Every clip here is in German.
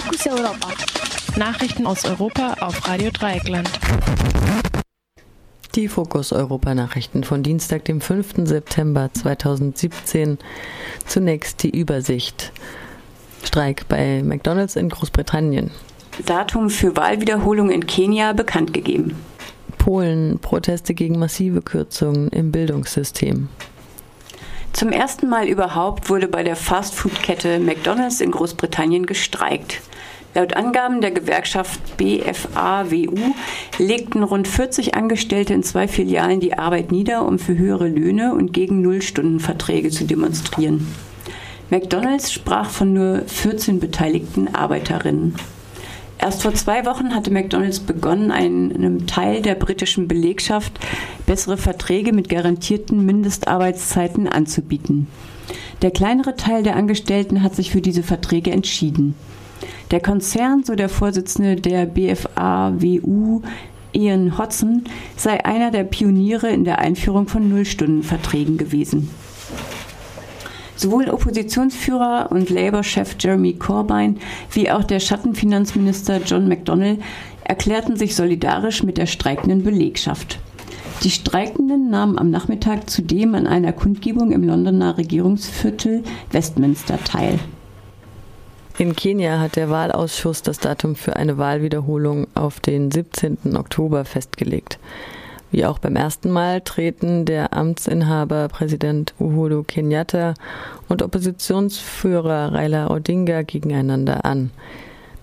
Fokus Europa. Nachrichten aus Europa auf Radio Dreieckland. Die Fokus Europa Nachrichten von Dienstag, dem 5. September 2017. Zunächst die Übersicht. Streik bei McDonald's in Großbritannien. Datum für Wahlwiederholung in Kenia bekannt gegeben. Polen Proteste gegen massive Kürzungen im Bildungssystem. Zum ersten Mal überhaupt wurde bei der Fastfood-Kette McDonald's in Großbritannien gestreikt. Laut Angaben der Gewerkschaft BFAWU legten rund 40 Angestellte in zwei Filialen die Arbeit nieder, um für höhere Löhne und gegen Nullstundenverträge zu demonstrieren. McDonald's sprach von nur 14 beteiligten Arbeiterinnen. Erst vor zwei Wochen hatte McDonald's begonnen, einem Teil der britischen Belegschaft bessere Verträge mit garantierten Mindestarbeitszeiten anzubieten. Der kleinere Teil der Angestellten hat sich für diese Verträge entschieden. Der Konzern, so der Vorsitzende der BFAWU, Ian Hodson, sei einer der Pioniere in der Einführung von Nullstundenverträgen gewesen. Sowohl Oppositionsführer und Labour-Chef Jeremy Corbyn wie auch der Schattenfinanzminister John McDonnell erklärten sich solidarisch mit der streikenden Belegschaft. Die Streikenden nahmen am Nachmittag zudem an einer Kundgebung im Londoner Regierungsviertel Westminster teil. In Kenia hat der Wahlausschuss das Datum für eine Wahlwiederholung auf den 17. Oktober festgelegt. Wie auch beim ersten Mal treten der Amtsinhaber Präsident Uhuru Kenyatta und Oppositionsführer Raila Odinga gegeneinander an.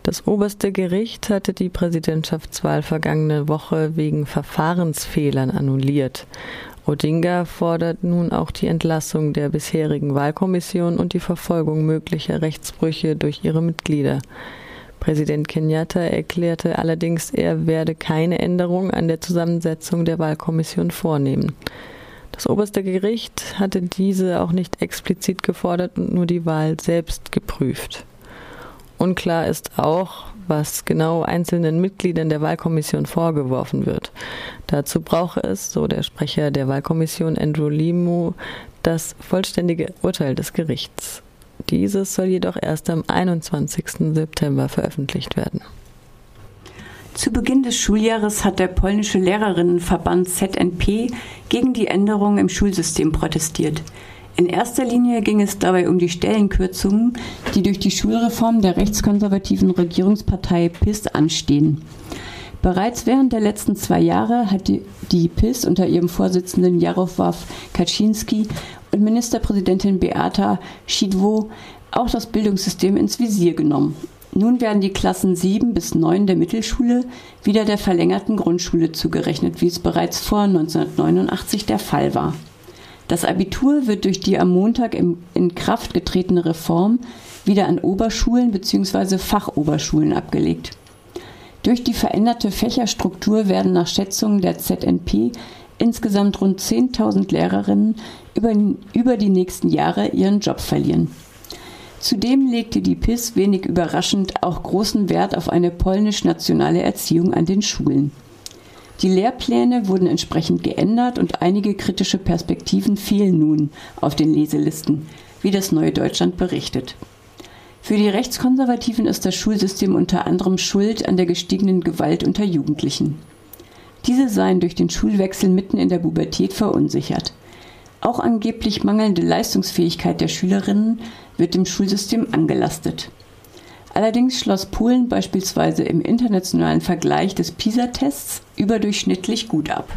Das oberste Gericht hatte die Präsidentschaftswahl vergangene Woche wegen Verfahrensfehlern annulliert. Odinga fordert nun auch die Entlassung der bisherigen Wahlkommission und die Verfolgung möglicher Rechtsbrüche durch ihre Mitglieder. Präsident Kenyatta erklärte allerdings, er werde keine Änderung an der Zusammensetzung der Wahlkommission vornehmen. Das oberste Gericht hatte diese auch nicht explizit gefordert und nur die Wahl selbst geprüft. Unklar ist auch, was genau einzelnen Mitgliedern der Wahlkommission vorgeworfen wird. Dazu brauche es, so der Sprecher der Wahlkommission Andrew Limu, das vollständige Urteil des Gerichts. Dieses soll jedoch erst am 21. September veröffentlicht werden. Zu Beginn des Schuljahres hat der polnische Lehrerinnenverband ZNP gegen die Änderungen im Schulsystem protestiert. In erster Linie ging es dabei um die Stellenkürzungen, die durch die Schulreform der rechtskonservativen Regierungspartei PIS anstehen. Bereits während der letzten zwei Jahre hat die, die PIS unter ihrem Vorsitzenden Jarosław Kaczynski und Ministerpräsidentin Beata Szydło auch das Bildungssystem ins Visier genommen. Nun werden die Klassen 7 bis 9 der Mittelschule wieder der verlängerten Grundschule zugerechnet, wie es bereits vor 1989 der Fall war. Das Abitur wird durch die am Montag im, in Kraft getretene Reform wieder an Oberschulen bzw. Fachoberschulen abgelegt. Durch die veränderte Fächerstruktur werden nach Schätzungen der ZNP insgesamt rund 10.000 Lehrerinnen über, über die nächsten Jahre ihren Job verlieren. Zudem legte die PIS wenig überraschend auch großen Wert auf eine polnisch-nationale Erziehung an den Schulen. Die Lehrpläne wurden entsprechend geändert und einige kritische Perspektiven fehlen nun auf den Leselisten, wie das Neue Deutschland berichtet. Für die Rechtskonservativen ist das Schulsystem unter anderem schuld an der gestiegenen Gewalt unter Jugendlichen. Diese seien durch den Schulwechsel mitten in der Pubertät verunsichert. Auch angeblich mangelnde Leistungsfähigkeit der Schülerinnen wird dem Schulsystem angelastet. Allerdings schloss Polen beispielsweise im internationalen Vergleich des PISA-Tests überdurchschnittlich gut ab.